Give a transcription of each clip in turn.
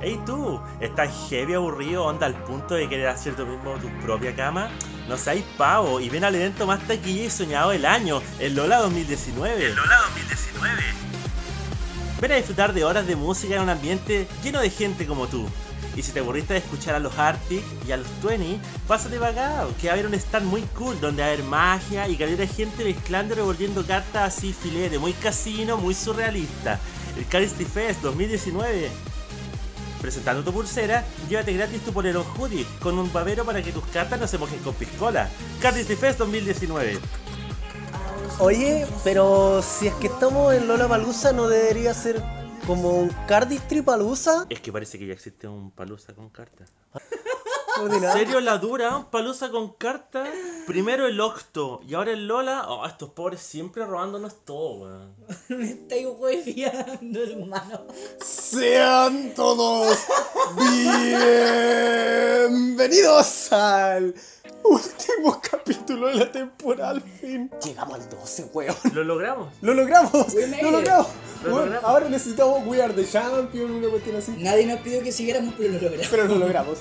Hey tú, ¿estás heavy aburrido, onda al punto de querer hacer tú mismo tu propia cama? No seas pavo y ven al evento más taquilla y soñado del año, el Lola 2019. El Lola 2019. Ven a disfrutar de horas de música en un ambiente lleno de gente como tú. Y si te aburriste de escuchar a los Arctic y a los 20, pásate acá, que va a haber un stand muy cool donde va a haber magia y calidad de gente mezclando y revolviendo cartas así filete, muy casino, muy surrealista. El Cardistry Fest 2019. Presentando tu pulsera, llévate gratis tu polerón hoodie con un babero para que tus cartas no se mojen con piscola. Cardistry Fest 2019. Oye, pero si es que estamos en Lola Palusa, ¿no debería ser como un Cardistry Palusa? Es que parece que ya existe un palusa con cartas. ¿En serio la dura? Palusa con cartas. Primero el Octo y ahora el Lola. Oh, estos pobres siempre robándonos todo, weón. Me estáis hueviando, hermano. Sean todos bienvenidos al último capítulo de la temporada. Al fin llegamos al 12, weón. Lo logramos. Lo logramos, lo logramos. ahora necesitamos We Are the Champion, una cuestión así. Nadie nos pidió que siguiéramos, pero lo logramos. Pero lo logramos.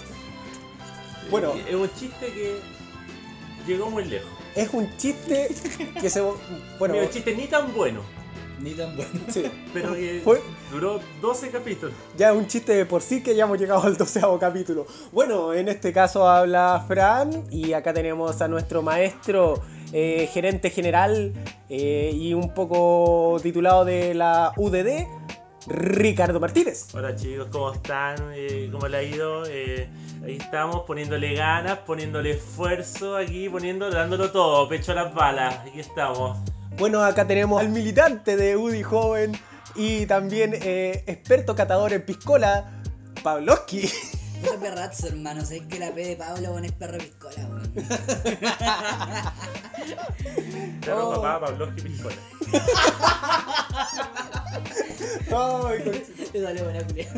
Bueno. Es un chiste que llegó muy lejos. Es un chiste que se. Bueno, Mira, un chiste ni tan bueno, Ni tan bueno. sí. pero que Fue- duró 12 capítulos. Ya es un chiste de por sí que ya hemos llegado al doceavo capítulo. Bueno, en este caso habla Fran y acá tenemos a nuestro maestro, eh, gerente general eh, y un poco titulado de la UDD, Ricardo Martínez. Hola chicos, ¿cómo están? Eh, ¿Cómo le ha ido? Eh, ahí estamos poniéndole ganas, poniéndole esfuerzo aquí, poniendo, dándolo todo, pecho a las balas. Aquí estamos. Bueno, acá tenemos al militante de UDI joven y también eh, experto catador en piscola, Pavlovsky. Puta perrazo, hermano. Sabéis que la P de Pablo bueno, es perro piscola, weón. Claro, Oh. papá, Pablo Piscola. Ay, conchito. Te sale buena pelea.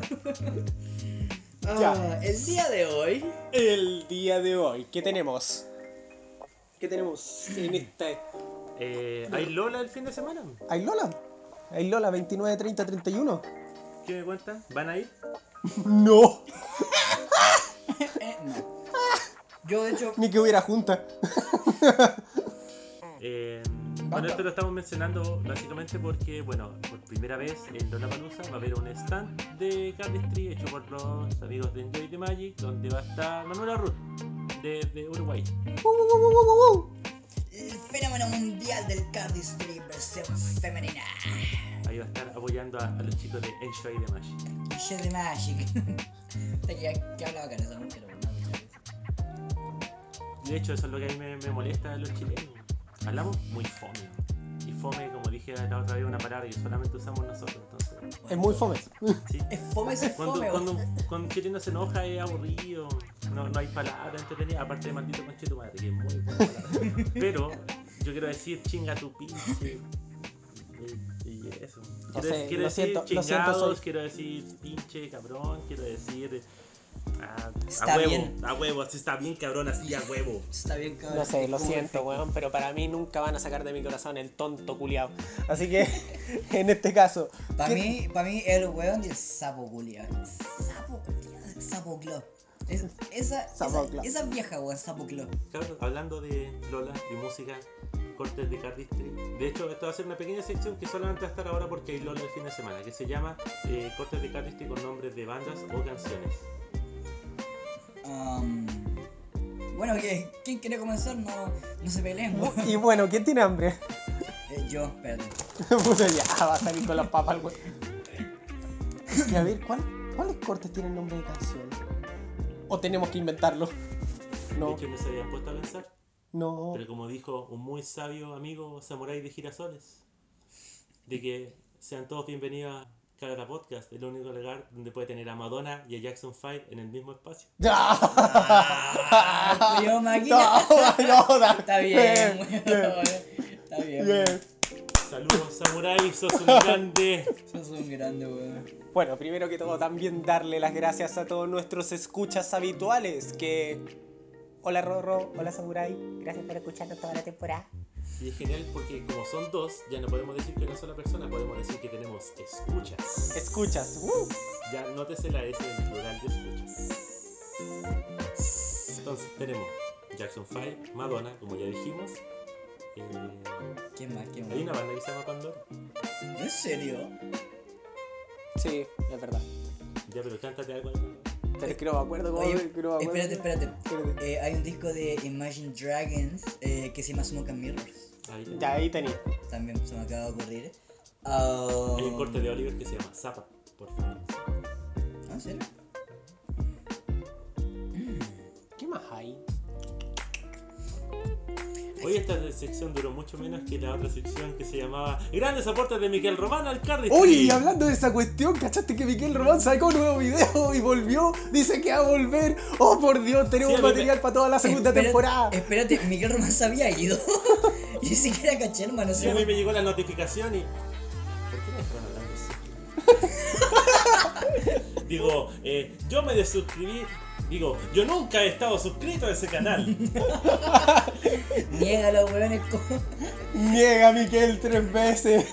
Ya. Ah, el día de hoy. El día de hoy, ¿qué tenemos? ¿Qué tenemos en este... Eh, ¿Hay Lola el fin de semana? ¿Hay Lola? ¿Hay Lola 29, 30, 31? ¿Qué me cuentan? ¿Van a ir? No, Eh, no. Yo, de hecho, ni que hubiera junta. Eh, bueno, esto lo estamos mencionando básicamente porque, bueno, por primera vez en Lollapalooza va a haber un stand de Cardistry hecho por los amigos de Enjoy the Magic, donde va a estar Manuela Ruth, desde Uruguay. el fenómeno mundial del cardistry versión femenina. Ahí va a estar apoyando a, a los chicos de Enjoy the Magic. Show de Magic. que, que hablaba con veces. De hecho, eso es lo que a mí me, me molesta de los chilenos. Hablamos muy fome. Y fome, como dije la otra vez, una palabra que solamente usamos nosotros. Entonces, Es muy fome. sí. Es fome ese Cuando, fome, cuando, cuando un chileno se enoja es aburrido, no, no hay palabras entretenidas, aparte de maldito conche tu madre, que es muy buena palabra. Pero yo quiero decir chinga tu pinche. Y, y eso. No Quiero, sé, quiero lo decir siento, lo siento, chingados, soy- quiero decir pinche cabrón, quiero decir. Ah, Está a huevo, bien. a huevo, así está bien cabrón, así a huevo. Está bien, cabrón. No sé, lo siento, weón, pero para mí nunca van a sacar de mi corazón el tonto culiao. Así que, en este caso. Para ¿qué- mí, pa' mí, el weón y el sapo culiao. Sapo culiao, sapo club. Es, esa, Sapo esa, esa vieja, weón, sapo club. Cabrón, hablando de Lola y música, cortes de Cardistry. De hecho, esto va a ser una pequeña sección que solamente va a estar ahora porque hay Lola el fin de semana, que se llama eh, cortes de Cardistry con nombres de bandas o canciones. Um, bueno, ¿qué- ¿quién quiere comenzar? No, no se peleen, weón. Y bueno, ¿quién tiene hambre? Eh, yo, espérate. Puta, ya, va a salir con las papas, weón. Y a ver, ¿cuál- ¿cuáles cortes tienen nombre de canción? ¿O tenemos que inventarlo? No, hecho, no se habían puesto a pensar. no. Pero como dijo un muy sabio amigo samurái de girasoles, de que sean todos bienvenidos a Cagata Podcast, el único lugar donde puede tener a Madonna y a Jackson 5 en el mismo espacio. Ah, culiao máquina. No, no. Está bien, weón. Está bien. Bien. Saludos samurái, sos un grande. Sos un grande, weón. Bueno, primero que todo también darle las gracias a todos nuestros escuchas habituales que... Hola Rorro, hola Samurai, gracias por escucharnos toda la temporada. Y es genial porque como son dos, ya no podemos decir que una sola persona, podemos decir que tenemos escuchas. Escuchas. Uh. Ya nótese la S en plural de escuchas. Entonces tenemos Jackson 5, Madonna, como ya dijimos. Eh, ¿Quién más? ¿Quién hay una más? banda que se llama Pandora. ¿En serio? Sí, es verdad. Ya, pero cántate algo. ahí. Pero no me acuerdo cómo Oye, me acuerdo. espérate, espérate. Espérate. Eh, hay un disco de Imagine Dragons eh, que se llama Smoke and Mirrors. Ahí Ya ahí tenía. También se me acaba de ocurrir. Ah, Hay un corte de Oliver que se llama Zapa, por favor. ¿Ah, ¿En serio? ¿Qué más hay? Hoy esta sección duró mucho menos que la otra sección que se llamaba Grandes aportes de Miguel Román al Cardi. Oye, y hablando de esa cuestión, ¿cachaste que Miquel Román sacó un nuevo video y volvió? Dice que va a volver. Oh, por Dios, tenemos Sí, me- material para toda la segunda Espérate- temporada. Espérate, Miguel Román se había ido. Yo ni siquiera caché, hermano. Sí, a mí me llegó la notificación y. ¿Por qué me dejaron hablando así? Digo, eh, yo me desuscribí. Digo, yo nunca he estado suscrito a ese canal. Niégalo, weón. es como- Niega a Miquel tres veces.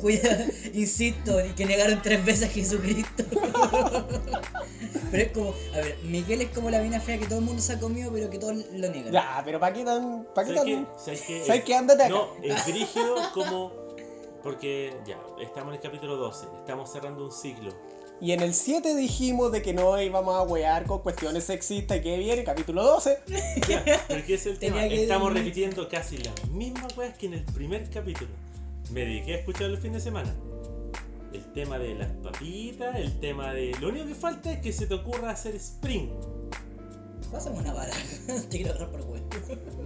Cuida, insisto, que negaron tres veces a Jesucristo. Pero es como, a ver, Miguel es como la mina fea que todo el mundo se ha comido, pero que todos lo niegan. Ya, pero ¿para qué tan.? ¿Para qué ¿Sabes qué? tan.? ¿Sabes qué? ¿Sabes qué? Ándate acá. No, es brígido como. Porque ya, estamos en el capítulo 12, estamos cerrando un ciclo. Y en el 7 dijimos de que no íbamos a wear con cuestiones sexistas. ¿Y que viene? Capítulo 12. Ya, pero ¿qué es el tema? que Estamos repitiendo casi las mismas cosas que en el primer capítulo. Me dediqué a escuchar el fin de semana. El tema de las papitas, el tema de. Lo único que falta es que se te ocurra hacer spring. Pásame una baraja. Te quiero agarrar por huevo.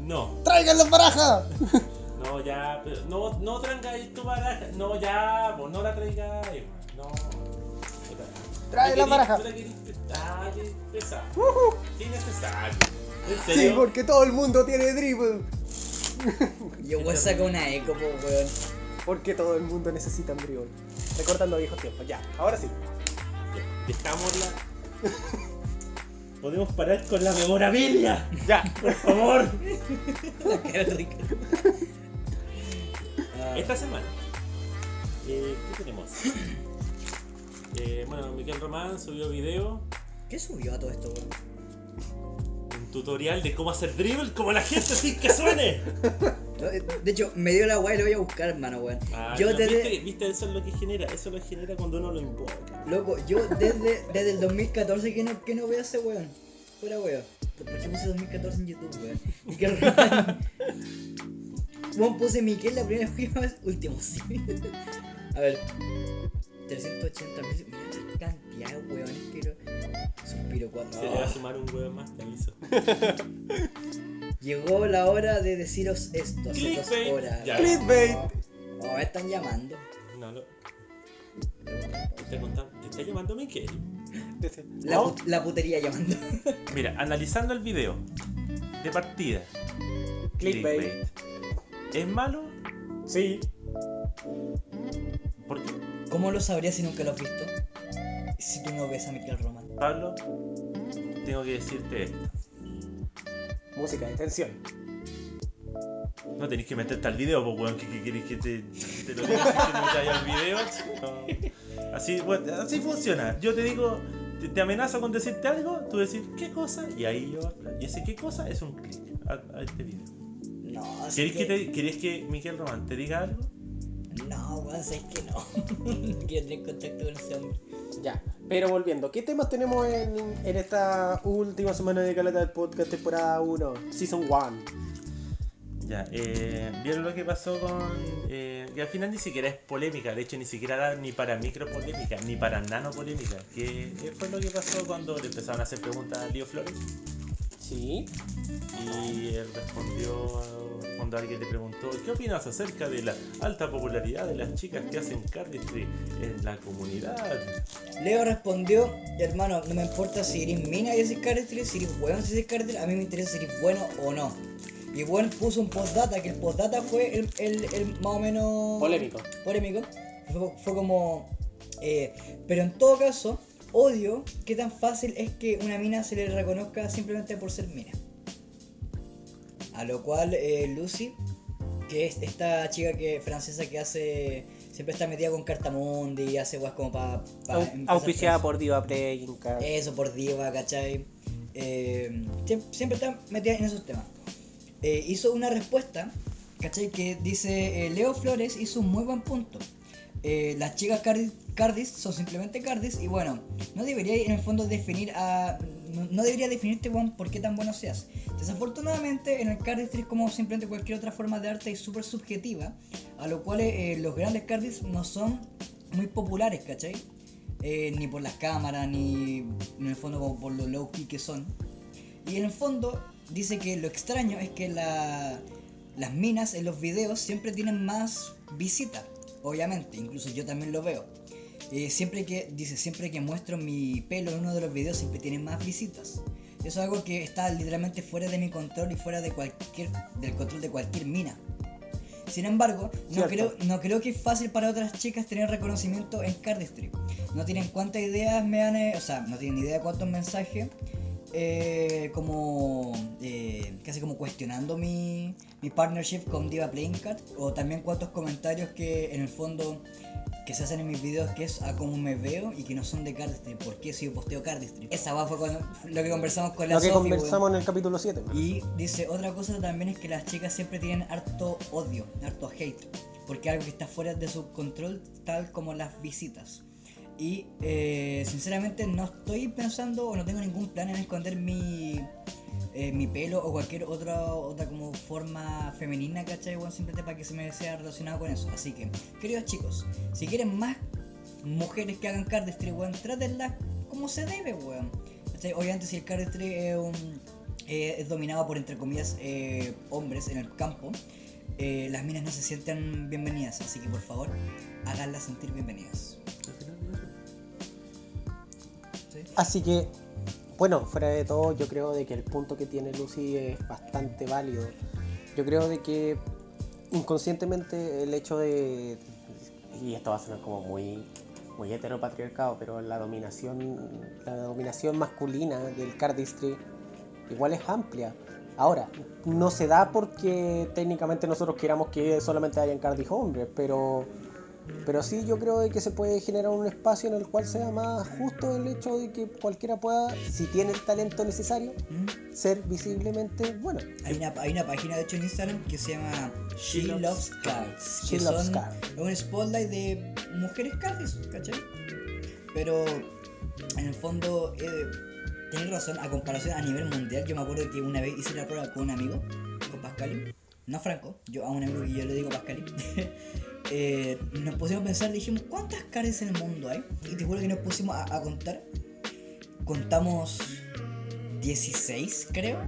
No, ¡Traigan las barajas! no, ya, pero no, no traigáis tu baraja. No, ya, pues no la traigáis, no. Trae la baraja. Innecesario. ¿En Sí, serio? porque todo el mundo tiene dribble. Yo voy a sacar una eco, po, weón. Porque todo el mundo necesita un dribble. Recordando viejos tiempos. Ya, ahora sí. Dejámosla. Podemos parar con la memorabilia. Ya. Por favor. La cara Esta semana, eh, ¿qué tenemos? Eh, bueno, Miguel Román subió video, ¿Qué subió a todo esto, weón? un tutorial de cómo hacer dribble como la gente sin que suene. Eh, De hecho, me dio la guay y lo voy a buscar, hermano, weón. Ah, yo no, desde. ¿viste, viste, eso es lo que genera, eso lo genera cuando uno lo invoca. Loco, yo desde, desde el 2014 que no, que no veo a ese weón. Fuera weón. ¿Por qué puse 2014 en YouTube, weón? Miguel Román. Weón, puse Miguel la primera vez, último sí. A ver. 380 mil. Mira la cantidad de weones que lo. Suspiro cuando. Se le va a sumar un huevo más, te aviso. Llegó la hora de deciros esto. Hace dos Clickbait. horas. Ya. Clickbait. Oh, me están llamando. No, no. Te está, llamando Miguel. La, put- la putería llamando. Mira, analizando el video de partida. Clickbait. ¿Es malo? Sí. ¿Por qué? ¿Cómo lo sabrías si nunca lo has visto? Si tú no ves a Miguel Román. Pablo, tengo que decirte esto. Música de tensión. No tenéis que meterte al video, pues weón, que, que queréis que te, te lo diga si que te metáis al video. No. Así, bueno, así funciona. Yo te digo, te, te amenazo con decirte algo, tú decís qué cosa, y ahí yo Y ese qué cosa es un clic a, a este video. No, así ¿Queréis que, te, queréis que Miguel Román te diga algo? No, weón, sabes que no. Quiero tener contacto con ese hombre. Ya. Pero volviendo, ¿qué temas tenemos en, en esta última semana de Caleta del Podcast, temporada 1, Season 1? Ya, eh, vieron lo que pasó con. Eh, que al final ni siquiera es polémica, de hecho ni siquiera era ni para micro polémica, ni para nano polémica. Que fue lo que pasó cuando le empezaron a hacer preguntas a Lío Flores Sí. y él respondió cuando alguien le preguntó: ¿Qué opinas acerca de la alta popularidad de las chicas que hacen cardistry en la comunidad? Leo respondió, hermano, no me importa si eres mina y haces cárcel, si eres weón si haces cárcel, a mí me interesa si eres bueno o no. Y bueno puso un postdata, que el postdata fue el, el, el más o menos... Polémico. Polémico. Fue, fue como... eh, pero en todo caso, odio que tan fácil es que una mina se le reconozca simplemente por ser mina. A lo cual eh, Lucy Que es esta chica que francesa que hace. Siempre está metida con Cartamundi y hace weas como para. Au- Auspiciada por Diva Playinka. Eso, por diva, ¿cachai? Eh, siem- siempre está metida en esos temas. Eh, hizo una respuesta, ¿cachai? Que dice, Leo Flores hizo un muy buen punto. Eh, las chicas Cardis, Cardis son simplemente Cardis y bueno, no debería en el fondo definir a... No, debería definirte, Juan, por qué tan bueno seas. Desafortunadamente, en el cardistry, como simplemente cualquier otra forma de arte, es súper subjetiva, a lo cual eh, los grandes cardis no son muy populares, ¿cachai? Eh, ni por las cámaras, ni en el fondo como por lo low key que son. Y en el fondo dice que lo extraño es que la- las minas en los videos siempre tienen más visitas, obviamente, incluso yo también lo veo. Eh, siempre que, dice, siempre que muestro mi pelo en uno de los videos siempre tienen más visitas. Eso es algo que está literalmente fuera de mi control y fuera de cualquier, del control de cualquier mina. Sin embargo, no creo, no creo que es fácil para otras chicas tener reconocimiento en Cardistry. No tienen cuántas ideas me han... eh, o sea, no tienen idea de cuántos mensajes eh, como eh, casi como cuestionando mi, mi partnership con Diva Playing Card o también cuántos comentarios que en el fondo que se hacen en mis videos que es a cómo me veo y que no son de Cardistry. ¿Por qué si yo posteo Cardistry? Esa va fue cuando- lo que conversamos con la Lo que conversamos en el capítulo 7. Y dice, otra cosa también es que las chicas siempre tienen harto odio, harto hate, porque algo que está fuera de su control, tal como las visitas. Y eh, sinceramente no estoy pensando o no tengo ningún plan en esconder mi, eh, mi pelo o cualquier otra otra como forma femenina, ¿cachai? Bueno, simplemente para que se me sea relacionado con eso. Así que, queridos chicos, si quieren más mujeres que hagan cardistry, weón, trátenlas como se debe, weón. ¿Cachai? Obviamente si el cardistry es, un, eh, es dominado por, entre comillas, eh, hombres en el campo, las minas no se sienten bienvenidas. Así que por favor, háganlas sentir bienvenidas. ¿Sí? Así que, bueno, fuera de todo, yo creo de que el punto que tiene Lucy es bastante válido. Yo creo de que inconscientemente el hecho de, y esto va a sonar como muy, muy heteropatriarcado, pero la dominación, la dominación masculina del cardistry igual es amplia. Ahora, no se da porque técnicamente nosotros queramos que solamente hayan cardis hombres, pero pero sí yo creo de que se puede generar un espacio en el cual sea más justo el hecho de que cualquiera pueda, si tiene el talento necesario, ¿Mm? ser visiblemente bueno. Hay una, hay una página de hecho en Instagram que se llama She, She Loves, Loves Cards. She que Loves son Cards. un spotlight de mujeres cards, ¿cachai? Pero en el fondo, eh, tenés razón, a comparación a nivel mundial, yo me acuerdo que una vez hice la prueba con un amigo, con Pascali, no Franco, yo a un amigo que yo le digo Pascali. eh, nos pusimos a pensar, dijimos, ¿cuántas caras en el mundo hay? Y te juro que nos pusimos a, a contar. Contamos 16, creo,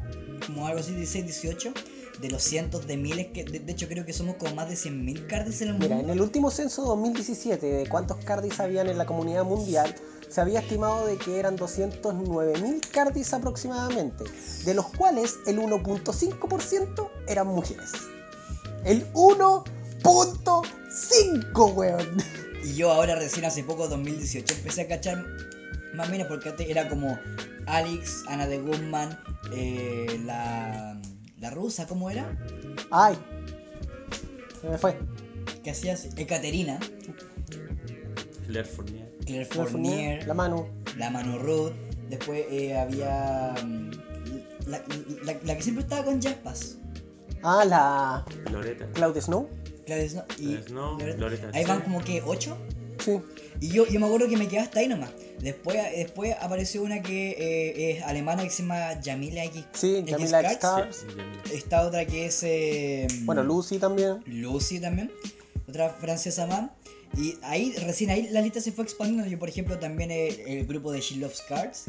como algo así, 16, 18, de los cientos de miles que, de, de hecho creo que somos como más de 100.000 cardis en el mundo. Mira, en el último censo 2017 de cuántos cardis habían en la comunidad mundial, se había estimado de que eran 209.000 cardis aproximadamente, de los cuales el 1.5% eran mujeres. El 1.5, weón. Y yo ahora recién hace poco, 2018, empecé a cachar más o menos porque antes era como Alex, Ana de Guzmán, eh, la, la rusa, ¿cómo era? Ay, se me fue. Que hacía Ekaterina, Claire Fournier. Claire La Fournier, Fournier, La mano. la Manu Ruth, después eh, había mm, la, la- la que siempre estaba con Jaspas. Ah, la Loreta. Cloud Snow. Claro, es- ¿no? y Snow, ahí van como que ocho. Sí. Y yo, yo me acuerdo que me quedé hasta ahí nomás. Después, después apareció una que eh, es alemana que se llama Yamila X. Sí, X Yamila X Cards. Stars. Sí. Está otra que es. eh, Bueno, Lucy también. Lucy también. Otra francesa más. Y ahí, recién ahí la lista se fue expandiendo. Yo, por ejemplo, también el, el grupo de She Loves Cards.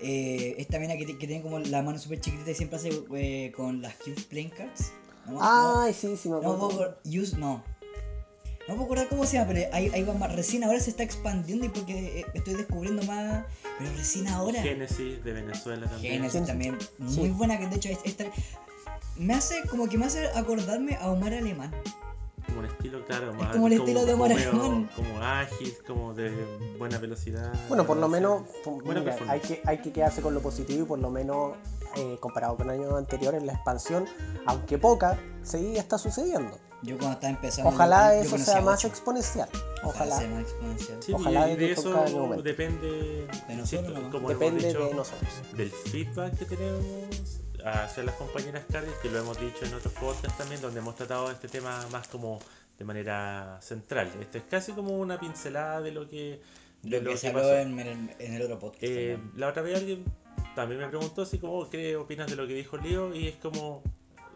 Eh, esta mina que, que tiene como la mano súper chiquitita y siempre hace eh, con las cute playing cards. No, no, Ay, sí, sí, me no, me acuerdo. puedo acordar- use, no. No puedo acordar cómo se llama, pero ahí, ahí va más. Recién ahora se está expandiendo y porque eh, estoy descubriendo más. Pero recién ahora. Génesis de Venezuela también. Génesis también. Sí. Muy buena, que de hecho es- esta- me hace como que me hace acordarme a Omar Alemán. Como un estilo, claro, más. como el estilo de Omar Alemán. Como ágil, como de buena velocidad. Bueno, por lo menos, mira, hay, que, hay que quedarse con lo positivo y por lo menos eh, comparado con años anteriores, la expansión, aunque poca, sí está sucediendo. Yo cuando estaba empezando. Ojalá yo- yo eso conocía sea más exponencial. Ojalá. sea más exponencial. Sí, Ojalá y de de que eso depende, nosotros siento, nomás. como hemos Depende dicho, de nosotros. del feedback que tenemos hacia las compañeras Cardi, que lo hemos dicho en otros podcasts también, donde hemos tratado este tema más como de manera central. Esto es casi como una pincelada de lo que, de Lo que se pasó. habló en, en el, otro podcast. Eh, la otra vez alguien también me preguntó así como, "Oh, ¿qué opinas de lo que dijo Leo? Y es como,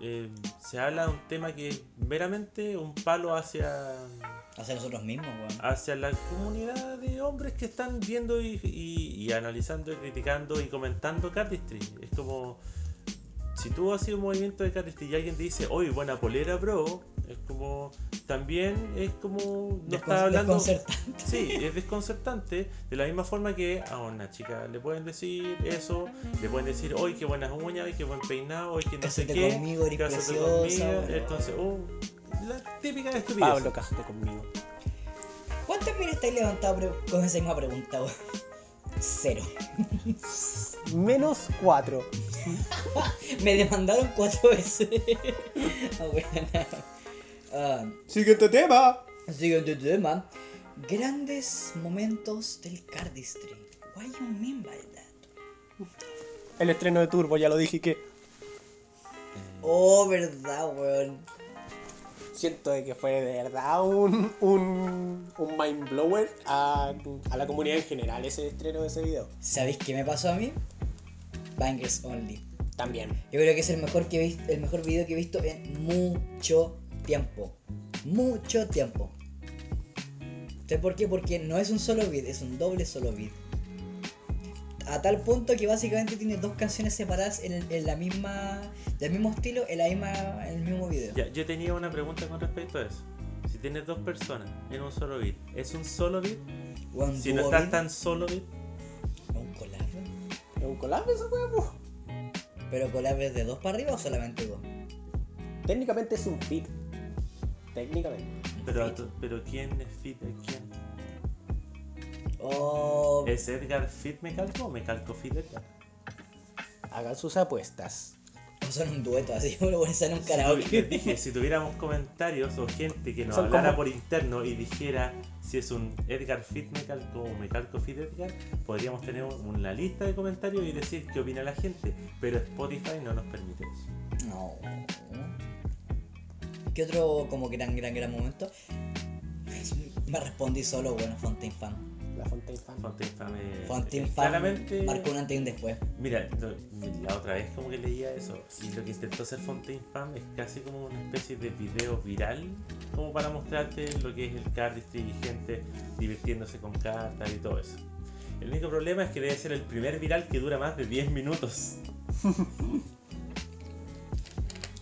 eh, se habla de un tema que es meramente un palo hacia, Hacia nosotros mismos, hacia la comunidad de hombres que están viendo y, y- y analizando y criticando y comentando Cardistry. Es como, si tú haces un movimiento de Cardistry y alguien te dice, oye, buena polera, bro, es como, también es como, no está hablando... desconcertante. Sí, es desconcertante. De la misma forma que a una chica le pueden decir eso, le pueden decir, hoy qué buenas uñas, hoy qué buen peinado, hoy que no sé qué. conmigo, eres cásate preciosa, conmigo. bueno. Entonces, oh, la típica estupidez. Pablo, cásate conmigo. ¿Cuántas minas estáis levantados pre- con esa misma pregunta? Cero. Menos 4. Me demandaron cuatro veces. Ah, weón. Ah, Siguiente tema. siguiente tema. Grandes momentos del cardistry. Why you mean by that? El estreno de Turbo, ya lo dije que Oh, verdad, weón. siento de que fue de verdad un, un, un mind blower a, a la comunidad en general ese estreno de ese video. ¿Sabéis qué me pasó a mí? Bangers Only. También. Yo creo que es el mejor, que el mejor video que he visto en mucho tiempo. Mucho tiempo. ¿Sabes por qué? Porque no es un solo beat, es un doble solo beat. A tal punto que básicamente tiene dos canciones separadas en, el- en la misma. del mismo estilo, en la misma. en el mismo video. Ya, yo tenía una pregunta con respecto a eso. Si tienes dos personas en un solo beat, ¿es un solo beat? One Si no estás beat, tan solo beat, Un collab. ¿Es un collab wea, po? Pero collab es de dos para arriba o solamente dos. Técnicamente es un fit. Técnicamente. pero, pero ¿quién es fit de quién? Oh. ¿Es Edgar fit me calco o me calco fit Edgar? Hagan sus apuestas. O son un dueto, así como lo pones en un Si karaoke. les dije, si tuviéramos comentarios o gente que nos Son hablara como- por interno y dijera si es un Edgar Fit me calco o me calco Fit Edgar, podríamos tener una lista de comentarios y decir qué opina la gente. Pero Spotify no nos permite eso. No. ¿Qué otro como gran, gran, gran momento? Me respondí solo, bueno, Fontaine Fan. La Fontaine Fan. Fontaine Fan es- Fontaine es Fan claramente. marcó un antes y un después. Mira, lo- la otra vez como que leía eso y lo que intentó hacer Fontaine Fan es casi como una especie de video viral como para mostrarte lo que es el cardistry y gente divirtiéndose con cartas y todo eso. El único problema es que debe ser el primer viral que dura más de 10 minutos.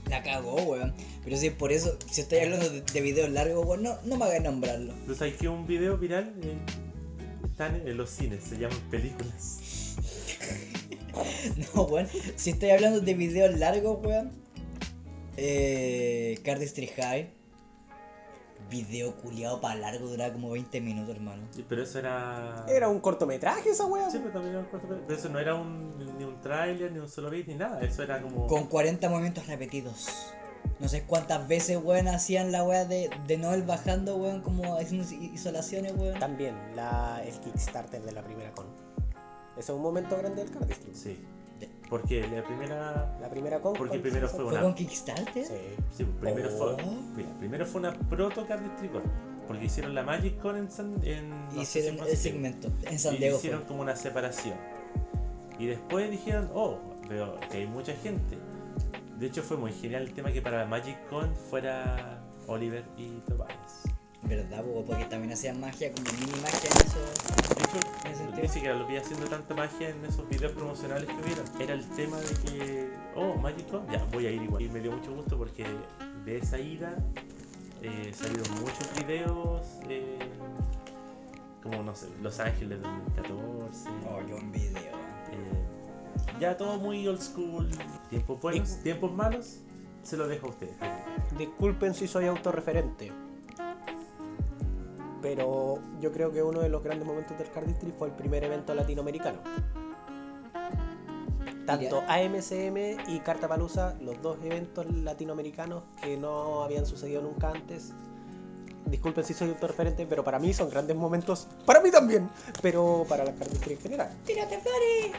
La cagó, weón. Pero si por eso, si estoy hablando de, de videos largos, weón, no, no me hagas nombrarlo. ¿Tú sabes que un video viral eh, están en los cines? Se llaman películas. No, weón. Si estoy hablando de videos largos, weón. Eh. Cardistry High. Video culiado para largo, duraba como 20 minutos, hermano. Sí, Pero eso era... Era un cortometraje esa wea. Sí, pero también era un corto- pero eso no era un, ni un tráiler, ni un solo beat, ni nada. Eso era como... Con 40 movimientos repetidos. No sé cuántas veces, weón, hacían la weá de, de Noel bajando, weón, como haciendo is- isolaciones, weón. También la, el Kickstarter de la primera con. Ese es un momento grande del cardistry. Sí. Porque la primera... La primera con. Porque ¿cuál primero fue ¿Fue una- con Kickstarter? Sí. Sí, primero fue... Oh. Mira, primero fue una proto Cardistry Porque hicieron la Magic Con en San... En, no sé si Hicieron el segmento. En San y Diego hicieron fue. como una separación. Y después dijeron, oh, veo que hay mucha gente. De hecho fue muy genial el tema que para la Magic Con fuera Oliver y Tobias. ¿Verdad? Porque también hacían magia, como mini magia en eso. De hecho, ¿En ese sentido? ni siquiera lo vi haciendo tanta magia en esos videos promocionales que vieron. Era el tema de que, oh, Magic Con, ya, voy a ir igual. Y me dio mucho gusto porque de esa ida eh, salieron muchos videos, eh, como, no sé, Los Ángeles 2014. Oh, yo un video. Eh, ya todo muy old school. Tiempos buenos, tiempos malos, se lo dejo a ustedes. Disculpen si soy autorreferente. Pero yo creo que uno de los grandes momentos del cardistry fue el primer evento latinoamericano. Tanto AMCM y Cartapalusa, los dos eventos latinoamericanos que no habían sucedido nunca antes. Disculpen si soy autorreferente, pero para mí son grandes momentos. Para mí también, pero para la carnicería en general. ¡Tírate flores!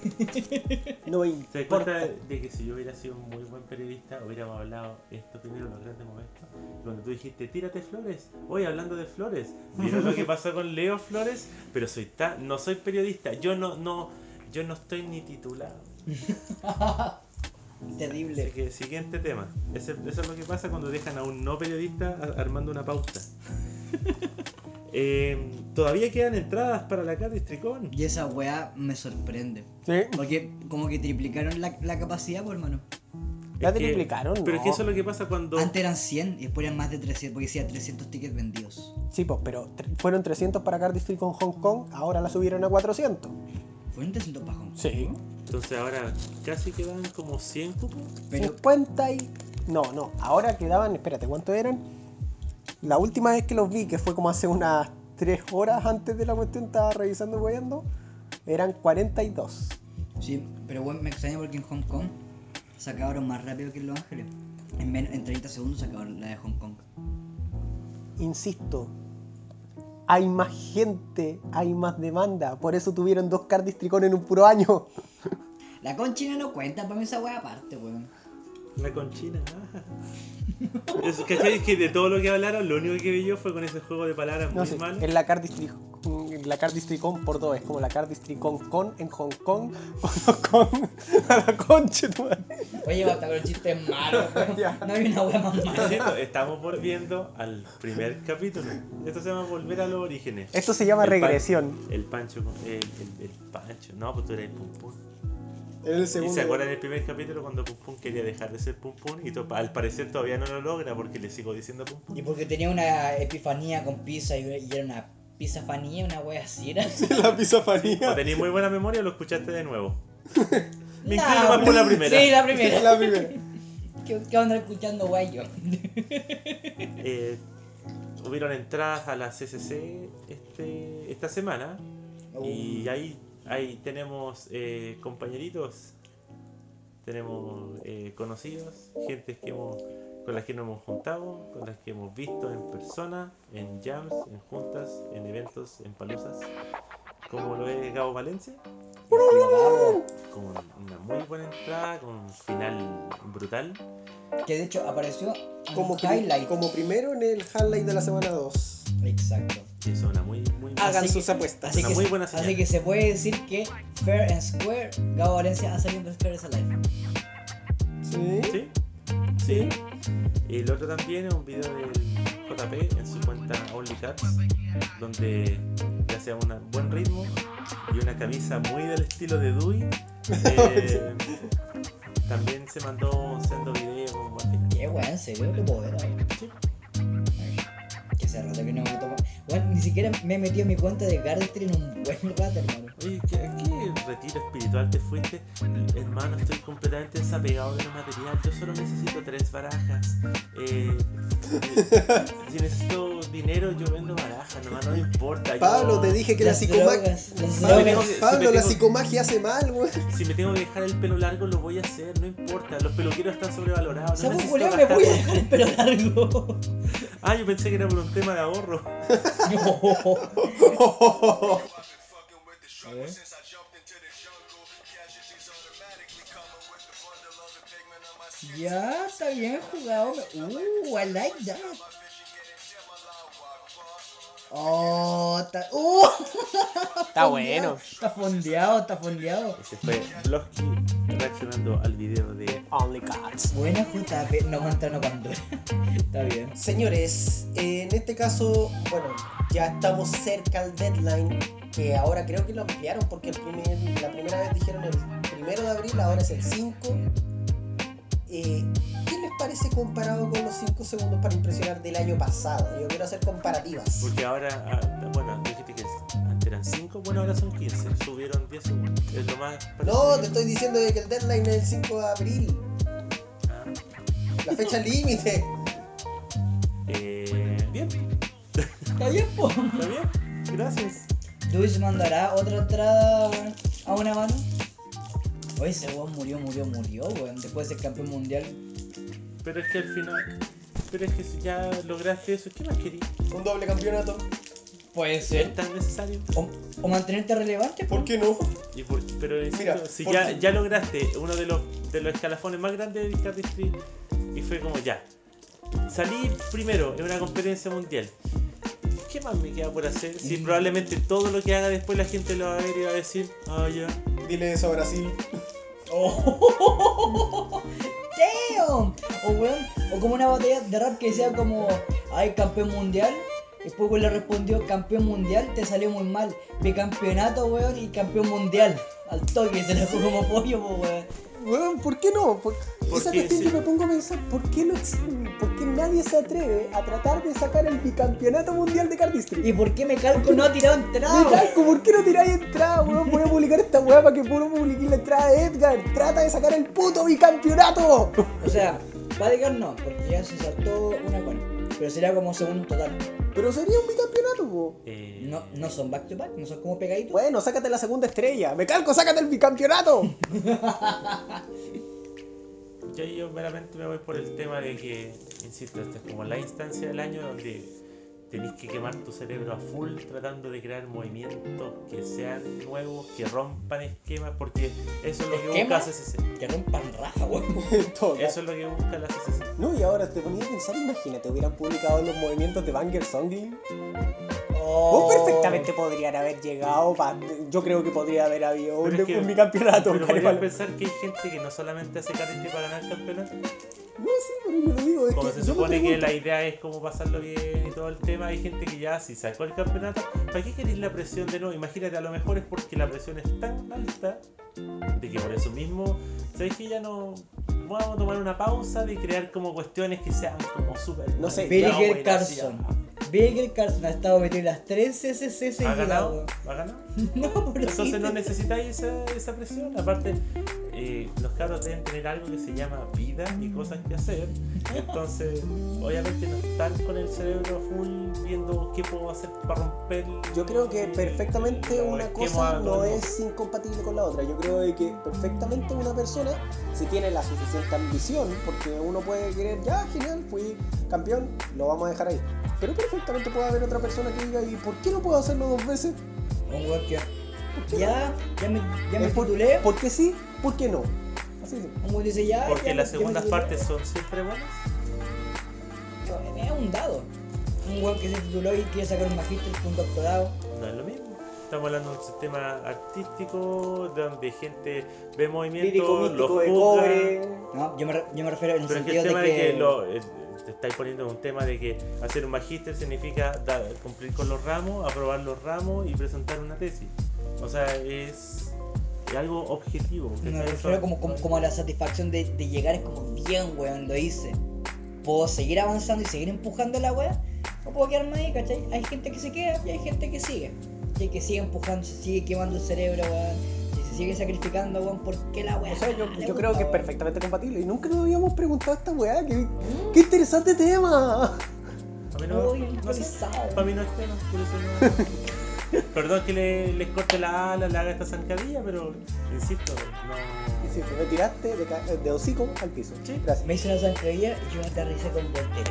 No me ¿Te das importa. cuenta de que si yo hubiera sido un muy buen periodista, hubiéramos hablado esto primero en los grandes momentos? Y Cuando tú dijiste, tírate flores, hoy hablando de flores, ¿vieron lo que pasó con Leo Flores? Pero soy ta- no soy periodista, yo no, no, yo no estoy ni titulado. Así Terrible. que siguiente tema. Ese- eso es lo que pasa cuando dejan a un no periodista armando una pauta. Eh, todavía quedan entradas para la Cat Tricón. Y esa weá me sorprende. Sí, Porque como que triplicaron la, la capacidad, pues, hermano. la Es que- triplicaron, Pero es que no. eso es lo que pasa cuando. Antes eran 100 y después eran más de 300, porque decía 300 tickets vendidos. Sí, pues, pero fueron 300 para Cardiff con Hong Kong, ahora la subieron a 400. ¿Fueron 300 para Hong Kong? Sí. Entonces ahora casi quedan como 100 cupos. Pero 50 y... No, no, ahora quedaban, espérate, ¿cuánto eran? La última vez que los vi, que fue como hace unas 3 horas antes de la cuestión, estaba revisando y weyando, eran 42. Sí, pero bueno, me extraña porque en Hong Kong se acabaron más rápido que en Los Ángeles. En, men- en 30 segundos se acabaron la de Hong Kong. Insisto, hay más gente, hay más demanda, por eso tuvieron dos Cardiff Tricón en un puro año. La conchina no cuenta, para mí esa weá aparte, weón. La conchina. ah. Es, ¿cachai? Es que de todo lo que hablaron, lo único que vi yo fue con ese juego de palabras No muy sé, malo. es la Tricón. La Cardiff Tricón por dos, es como la Cardiff Tricón con en Hong Kong, con a la concha, tu madre. Oye, basta con chistes malos. No hay una weá más mala. cierto, estamos volviendo al primer capítulo. Esto se llama volver a los orígenes. Esto se llama El pan- regresión. El pancho, con- el, el, el pancho. No, pues tú eres el pum pum. En el ¿Y se acuerdan del primer capítulo cuando Pum Pum quería dejar de ser Pum Pum? Y to- al parecer todavía no lo logra porque le sigo diciendo Pum Pum. Y porque tenía una epifanía con pizza y, y era una pizzafanía, una wea así era. la O pisofanía. tenéis muy buena memoria o lo escuchaste de nuevo. Me Nah, inclino más por la primera. Sí, la primera. La primera. ¿Qué, qué onda escuchando wea yo? Eh, hubieron entradas a la CCC este, esta semana y ahí, ahí tenemos eh, compañeritos, tenemos eh, conocidos, gente que hemos, con las que nos hemos juntado, con las que hemos visto en persona, en jams, en juntas, en eventos, en palusas, como lo es Gabo Valencia, con una muy buena entrada, con un final brutal. Que de hecho apareció Como, highlight. como primero en el highlight de la semana 2. Exacto. Y eso una muy, muy Hagan Así sus que- apuestas. Así que, muy se- buena así que se puede decir que Fair and Square, Gabo Valencia ha salido en Square Alive. Sí. ¿Sí? Sí. Y el otro también es un video del JP en su cuenta OnlyCats, donde gracias a un buen ritmo y una camisa muy del estilo de Dewey, eh, también se mandó un sendo video con un buen final. Qué weón, en serio, lo puedo ver ahora. Hace rato que no me tomo. Weón, ni siquiera me he metido en mi cuenta de Gardster en un buen rato, hermano. Oye, ¿qué- ¿a qué retiro espiritual te fuiste? Hermano, estoy completamente desapegado de lo material. Yo solo necesito tres barajas. Eh, eh, si necesito dinero, yo vendo barajas, nomás no me importa. yo- Pablo, te dije que la Las psicomagia. drogas, las Pablo, si la tengo- psicomagia hace mal, güey. Si me tengo que dejar el pelo largo, lo voy a hacer, no importa. Los peluqueros están sobrevalorados. No culeo, me voy a dejar el pelo largo. Ah, yo pensé que era por un tema de ahorro. A ver. Ya, está bien jugado. Uh, I like that. Oh, está. Uh, Está bueno. Está fondeado, está fondeado. Ese fue Blosky reaccionando al video de. Only Cats. Buena JP, no Montano Pandora. está bien. Señores, eh, en este caso, bueno, ya estamos cerca al deadline, que ahora creo que lo ampliaron porque el primer, la primera vez dijeron el primero de abril, ahora es el 5. Eh, ¿Qué les parece comparado con los 5 segundos para impresionar del año pasado? Yo quiero hacer comparativas. Porque ahora, ah, bueno, eran 5, bueno, ahora son 15. Subieron 10 segundos. Es lo más. No, te estoy diciendo de que el deadline es el 5 de abril, Ah, la fecha límite. eh, bien, Está bien, po. está bien. Gracias. Luis mandará otra entrada a una mano. Oye, ese weón murió, murió, murió, weón. Después de ser campeón mundial. Pero es que al final. Pero es que si ya lograste eso, ¿qué más querías? Un doble campeonato. Puede ¿Es tan necesario? O, o mantenerte relevante, ¿Por qué no? Y por- pero insisto, Mira, si ¿por ya, qué? ya lograste uno de los, de los escalafones más grandes de Discardistry y fue como ya. Salí primero en una competencia mundial. ¿Qué más me queda por hacer? Si Mm. probablemente todo lo que haga después la gente lo va a ver y va a decir, ah, ya. Dile eso a Brasil. Oh, damn. O weón, o como una batalla de rap que decía como, ay, campeón mundial. Después weón le respondió, campeón mundial, te salió muy mal. Bicampeonato, weón, y campeón mundial. Al toque, se la fue como pollo, po, weón. Weón, ¿por qué no? Por- esa Porque cuestión sí. yo me pongo a pensar, ¿por qué, no, ¿por qué nadie se atreve a tratar de sacar el bicampeonato mundial de Cardistry? ¿Y por qué me calco no ha tirado entrada? Me calco, ¿por qué no tiráis entrada, weón? Voy a publicar esta weá para que puro publique la entrada de Edgar. Trata de sacar el puto bicampeonato. O sea, Badger no, porque ya se saltó una con. Pero sería como segundo total. Pero sería un bicampeonato, po. Eh, No, no son back to back, no son como pegaditos. Bueno, sácate la segunda estrella. Me calco, sácate el bicampeonato. Yo, yo meramente me voy por el tema de que, insisto, esta es como la instancia del año donde tenés que quemar tu cerebro a full tratando de crear movimientos que sean nuevos, que rompan esquemas, porque eso es lo que busca. CCC. Que rompan raja, weón. Eso es lo que busca la CCC. No, y ahora te ponía a pensar, imagínate, hubieran publicado los movimientos de Banger Songling. Oh. Vos perfectamente podrían haber llegado, pa- yo creo que podría haber habido un, Pero es que- un bicampeonato. Pero Carimán. podrías pensar que hay gente que no solamente hace karate para ganar el campeonato, No, sí, pero yo lo digo, es como que se supone que la idea es como pasarlo bien y todo el tema, hay gente que ya si sacó el campeonato, ¿para qué queréis la presión de nuevo? Imagínate, a lo mejor es porque la presión es tan alta de que por eso mismo, ¿sabes que ya no vamos a tomar una pausa de crear como cuestiones que sean como súper... No sé, buena, Carson. Bilger Carson ha estado metido en las 3 CCC ¿Ha seguidas, ganado? ¿Ha ganado? No, pero sí. Entonces no necesitáis esa, esa presión. Aparte, eh, los cabros deben tener algo que se llama vida y cosas que hacer. Entonces, obviamente no están con el cerebro full viendo qué puedo hacer para romper. Yo creo que perfectamente los una cosa no el es incompatible con la otra. Yo creo de que perfectamente una persona, si tiene la suficiente ambición, porque uno puede querer, ya, genial, fui campeón, lo vamos a dejar ahí. Pero perfectamente puede haber otra persona que diga, ¿y por qué no puedo hacerlo dos veces? Un weón que. ¿Por qué Ya, ya me, ya me por- titulé. ¿Por qué sí? ¿Por qué no? Así es. Weón dice ya. Porque ya las segundas partes son siempre buenas. Da un dado. Un weón que se tituló y quiere sacar un magíster con un doctorado. No es lo mismo. Estamos hablando de un sistema artístico donde gente ve movimientos, los de juzga. cobre. No, yo me, yo me refiero en el Pero es que el tema de de que. lo, eh, te estáis poniendo en un tema de que hacer un magíster significa dar- cumplir con los ramos, aprobar los ramos y presentar una tesis. O sea, es, es algo objetivo. Como, como, como a la satisfacción de, de llegar, es como bien, weón, lo hice. Puedo seguir avanzando y seguir empujando la weá, o puedo quedarme ahí, ¿cachai? Hay gente que se queda y hay gente que sigue. Y que sigue empujando, se sigue quemando el cerebro, weón. Y se sigue sacrificando, weón, ¿por qué la weá? O sea, yo, yo gusta, creo que es perfectamente compatible. Y nunca nos habíamos preguntado esta weá. ¡Qué, qué interesante tema! A mí no, Uy, no sé. actualizado. Para mí no es tema, por eso no. Perdón que le, les corte la ala, le haga esta zancadilla, pero insisto, no. Sí, me tiraste de, ca- de hocico al piso. Sí. Gracias. Me hice una zancadilla y yo me aterricé con voltereta.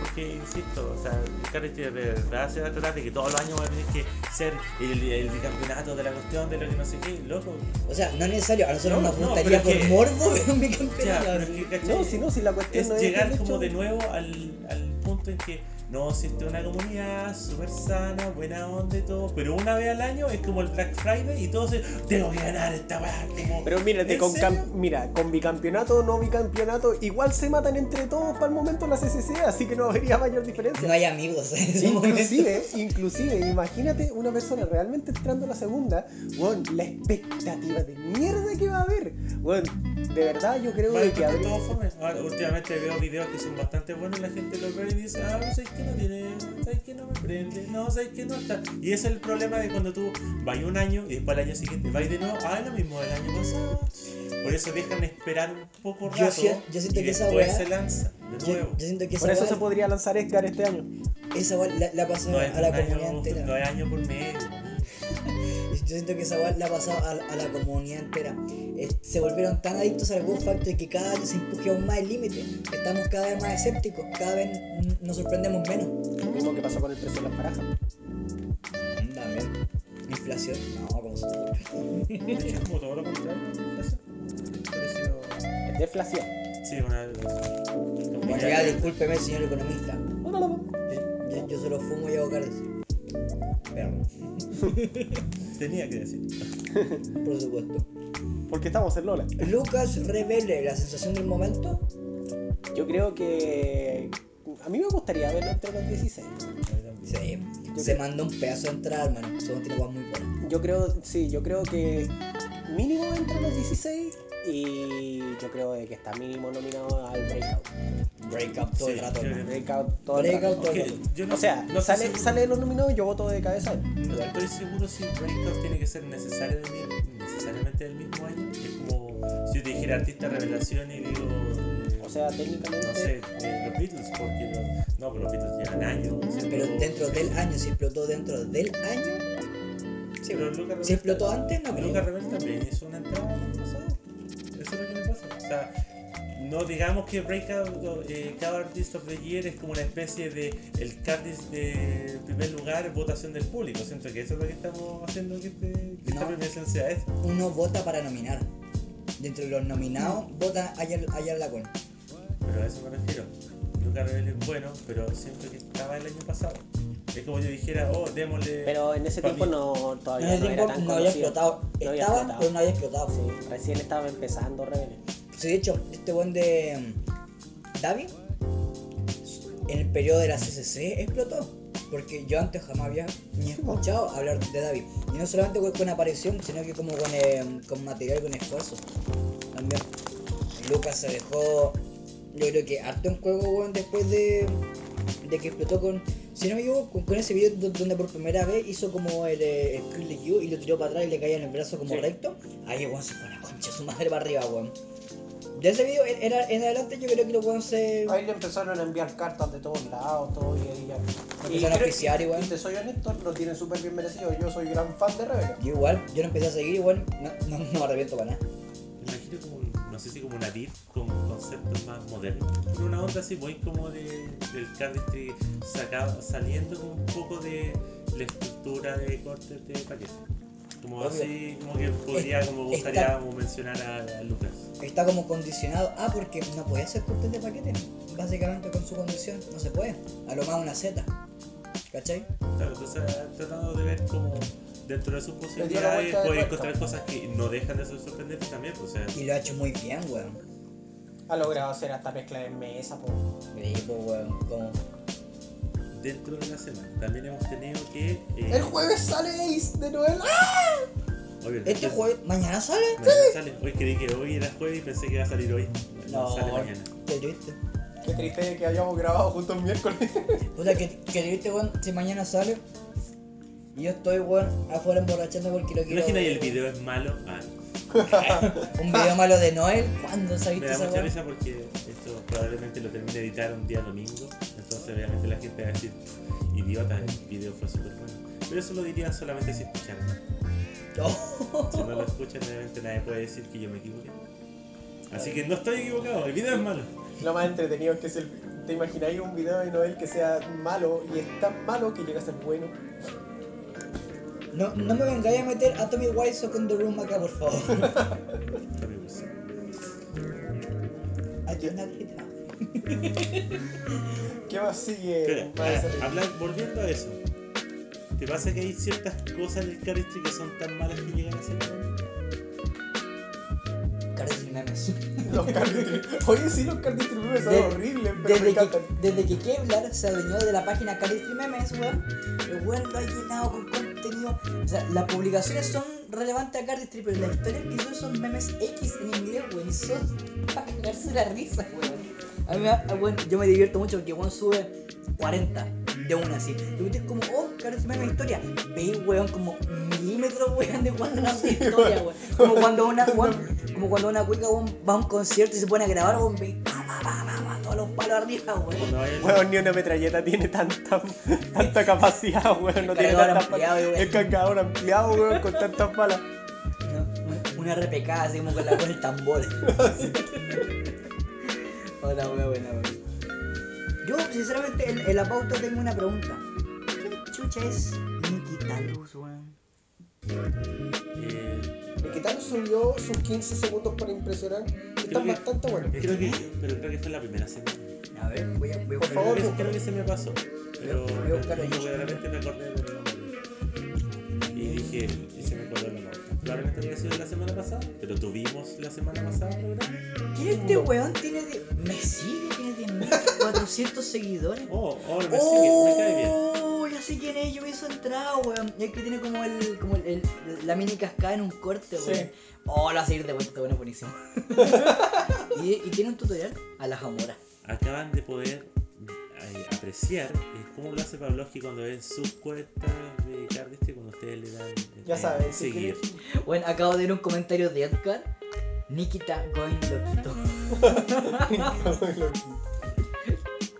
Porque, insisto, o sea, el karate de verdad se va a tratar de que todos los años va a tener que ser el, el bicampeonato de la cuestión de lo que no sé qué, loco. O sea, no es necesario, a nosotros No, nos no, gustaría pero por es que- morbo ver un Ya, bicampeonato. pero es que, ¿cachai? No, si no, si la cuestión es no es llegar el como hecho- de nuevo al, al punto en que no, si esta es una comunidad súper sana, buena onda y todo, pero una vez al año es como el Black Friday y todos se, tengo que ganar esta weá. como, Pero mírate, ¿en con mira, con bicampeonato o no bicampeonato, igual se matan entre todos para el momento la CCC, así que no habría mayor diferencia. No hay amigos en. Inclusive, inclusive, imagínate una persona realmente entrando a la segunda, weón, la expectativa de mierda que va a haber. Weón, de verdad yo creo que habría... todo fome. Ahora, últimamente veo videos que son bastante buenos y la gente los ve y dice, ah, ¿sabes que no tiene? ¿Sabes que no me prende? No, ¿sabes que no está? Y ese es el problema de cuando tú vas un año y después al año siguiente vas de nuevo, ah, lo mismo del año pasado. Por eso dejan esperar un poco Yo rato yo siento y que esa después weá- se lanza de Yo, nuevo. yo siento que esa Por eso se podría lanzar Edgar este año. esa la, la pasó No a la un comunidad entera. no es año por medio. Yo siento que esa weá le ha pasado a, a la comunidad entera. Eh, se volvieron tan adictos al Go Factor que cada año se empuje aún más el límite. Estamos cada vez más escépticos, cada vez nos sorprendemos menos. Lo mismo que pasó con el precio de las barajas. También. Inflación, no, como se Es como todo lo contrario. Es deflación. Sí, una. Bueno, ya- discúlpeme, señor economista. Yo, yo solo fumo y hago caras. Perro, Tenía que decir. por supuesto. Porque estamos en Lola. Lucas revele la sensación del momento. Yo creo que. A mí me gustaría verlo entre los 16. Sí, Yo se creo- mandó un pedazo de entrada, hermano. Son tiene muy buenas. Yo creo, sí, yo creo que mínimo entre los 16 y yo creo de que está mínimo nominado al Breakout. Breakout todo Sí, el rato. Breakout todo el Breakout rato. todo el Ok, rato. yo no- O sea, no sale, si- sale de los nominados y yo voto de cabeza. No estoy seguro si Breakout tiene que ser necesario del necesariamente del mismo año. Es como si yo te dijera artista revelación y digo. eh, O sea, técnicamente. no sé, eh, los Beatles, porque los- no, pero los Beatles llevan años. Pero dentro del año, si explotó dentro del año. Sí, Pero Lucas si explotó antes, no Lucas creo. Rebel también hizo una entrada el año pasado. O sea, no digamos que Breakout eh, Cover Artist of the Year es como una especie de el Cardis de primer lugar, votación del público. Siento que eso es lo que estamos haciendo que, este, que esta No. premiación sea eso. Uno vota para nominar. Dentro de los nominados, vota Ayar Ayar Lacón. Pero a eso me refiero. Lucas Rebel es bueno, pero siento que estaba el año pasado. Como yo dijera, oh, démosle. Pero en ese tiempo mí. no, En todavía ese no era tiempo tan no había conocido. explotado. No había Estaba, explotado. pero no había explotado. Sí, recién estaba empezando Rebelde. Sí, de hecho, este buen de mm, Davi, en el periodo de la CCC explotó. Porque yo antes jamás había ni escuchado hablar de Davi. Y no solamente con, con aparición, sino que como con, eh, con material, con esfuerzo. También. Lucas se dejó, yo creo que harto en juego, weón, después de, de que explotó con... Si no me equivoco, con, ese video do- donde por primera vez hizo como el, eh, el Skrillex Q y lo tiró para atrás y le caía en el brazo como Sí. recto. Ahí weón se fue a la concha su madre para arriba, weón. De ese video en, en- adelante yo creo que los weón se... Ahí le empezaron a enviar cartas de todos lados, todo y ahí ya. Empezaron a igual. y te soy honesto, lo tienen súper bien merecido. Yo soy gran fan de Rebelde. Yo igual, yo lo empecé a seguir igual, no, no, no me arrepiento para nada. Me imagino como, un- no sé si como una beat con conceptos más modernos. Pero una onda así muy como de, del cardistry sacado, saliendo como un poco de la estructura de cortes de paquete. Como Obvio. así, como que podría, como Está- gustaría como mencionar a, a Lucas. Está como condicionado, ah, porque no puede hacer cortes de paquete, básicamente con su condición, no se puede. A lo más una Z, ¿cachai? Claro, entonces tratando de ver como dentro de sus posibilidades puede encontrar cosas que no dejan de ser sorprendentes también. pues, O sea, Y lo ha hecho muy bien, weón. Ha logrado hacer hasta mezcla en mesa, po. Sí, weón, como... dentro de la semana también hemos tenido que. eh, El jueves sale Ace de Noel. obvio, Este jueves, ¿mañana sale? Mañana sale. Hoy creí que hoy era jueves y pensé que iba a salir hoy. No, sale mañana. qué triste. Qué triste que hayamos grabado juntos el miércoles. Puta, que, que triste, weón, si mañana sale. Y yo estoy, weón, afuera emborrachando porque lo quiero. Imagina y el video es malo. Ah, Un video malo de Noel, ¿cuándo se ha me da esa mucha risa porque esto probablemente lo termine de editar un día domingo. Entonces obviamente la gente va a decir, idiota, el video fue súper bueno. Pero eso lo dirían solamente si escucharan. Oh. Si no lo escuchan, obviamente nadie puede decir que yo me equivoqué. Así que no estoy equivocado, el video es malo. Lo más entretenido es que es el, te imagináis un video de Noel que sea malo y es tan malo que llega a ser bueno. No, no me vengáis a meter a Tommy Wiseau con The Room acá, por favor. Tommy Wiseau. ¿Qué más sigue? Espera, habla- volviendo a eso. ¿Te pasa que hay ciertas cosas en el chemistry que son tan malas que llegan a ser buenas? Caras y memes. Los cardistri- Oye, sí, los cardistri son De- horribles, pero me Desde que, encantan. desde que Kevlar se adueñó de la página Calistry Memes, weón, el weón lo ha llenado con contenido. O sea, las publicaciones son relevantes a Cardistry, pero las historias que son son memes X en inglés, weón, son para cagarse la risa, weón. A mí me, da- weón, yo me divierto mucho porque weón sube 40 de una así. Y usted como, oh, Cardistry Memes historia. Veis, weón, como milímetros, weón, de cuando nace historia, weón. Como cuando una, weón, como cuando una cuica, va a un concierto y se pone a grabar, weón, veis, todos los palos arriba, weón. Ni una metralleta tiene tanta, tanta capacidad, weón. No tiene Cargador tantas ampliado. El cargador ampliado, weón, con tantas balas. Una, una RPK así como con la con el tambor. Hola, weón, buena, weón. Yo, sinceramente, en, en la pauta tengo una pregunta. ¿Qué chucha es Nikita Luz, weón? Eh, tal subió sus 15 segundos para impresionar. Creo que- bastante buenos. creo que, pero creo que fue la primera semana. A ver, voy a, voy a Por buscar- favor, Creo creo que se me pasó. Pero Voy a de repente me acordé de Y dije, y se me acordó la nota. Probablemente había sido la semana pasada, pero tuvimos la semana pasada programa. ¿Quién es este weón? Tiene de... Me sigue, tiene 10.400 seguidores. Oh, ahora me sigue, me cae bien. Ya sé quién es, yo vi su entrada, weón. Es que tiene como el, como el, el- la mini cascada en un corte, Sí. weón. Oh, lo va a seguir de vuelta, bueno, buenísimo. y, y tiene un tutorial a la jamora. Acaban de poder eh, apreciar eh, cómo lo hace Pavlovsky cuando ven sus cuentas de Cardistry cuando ustedes le dan eh, Ya saben, si seguir. Bueno, acabo de ver un comentario de Edgar. Nikita going loquito.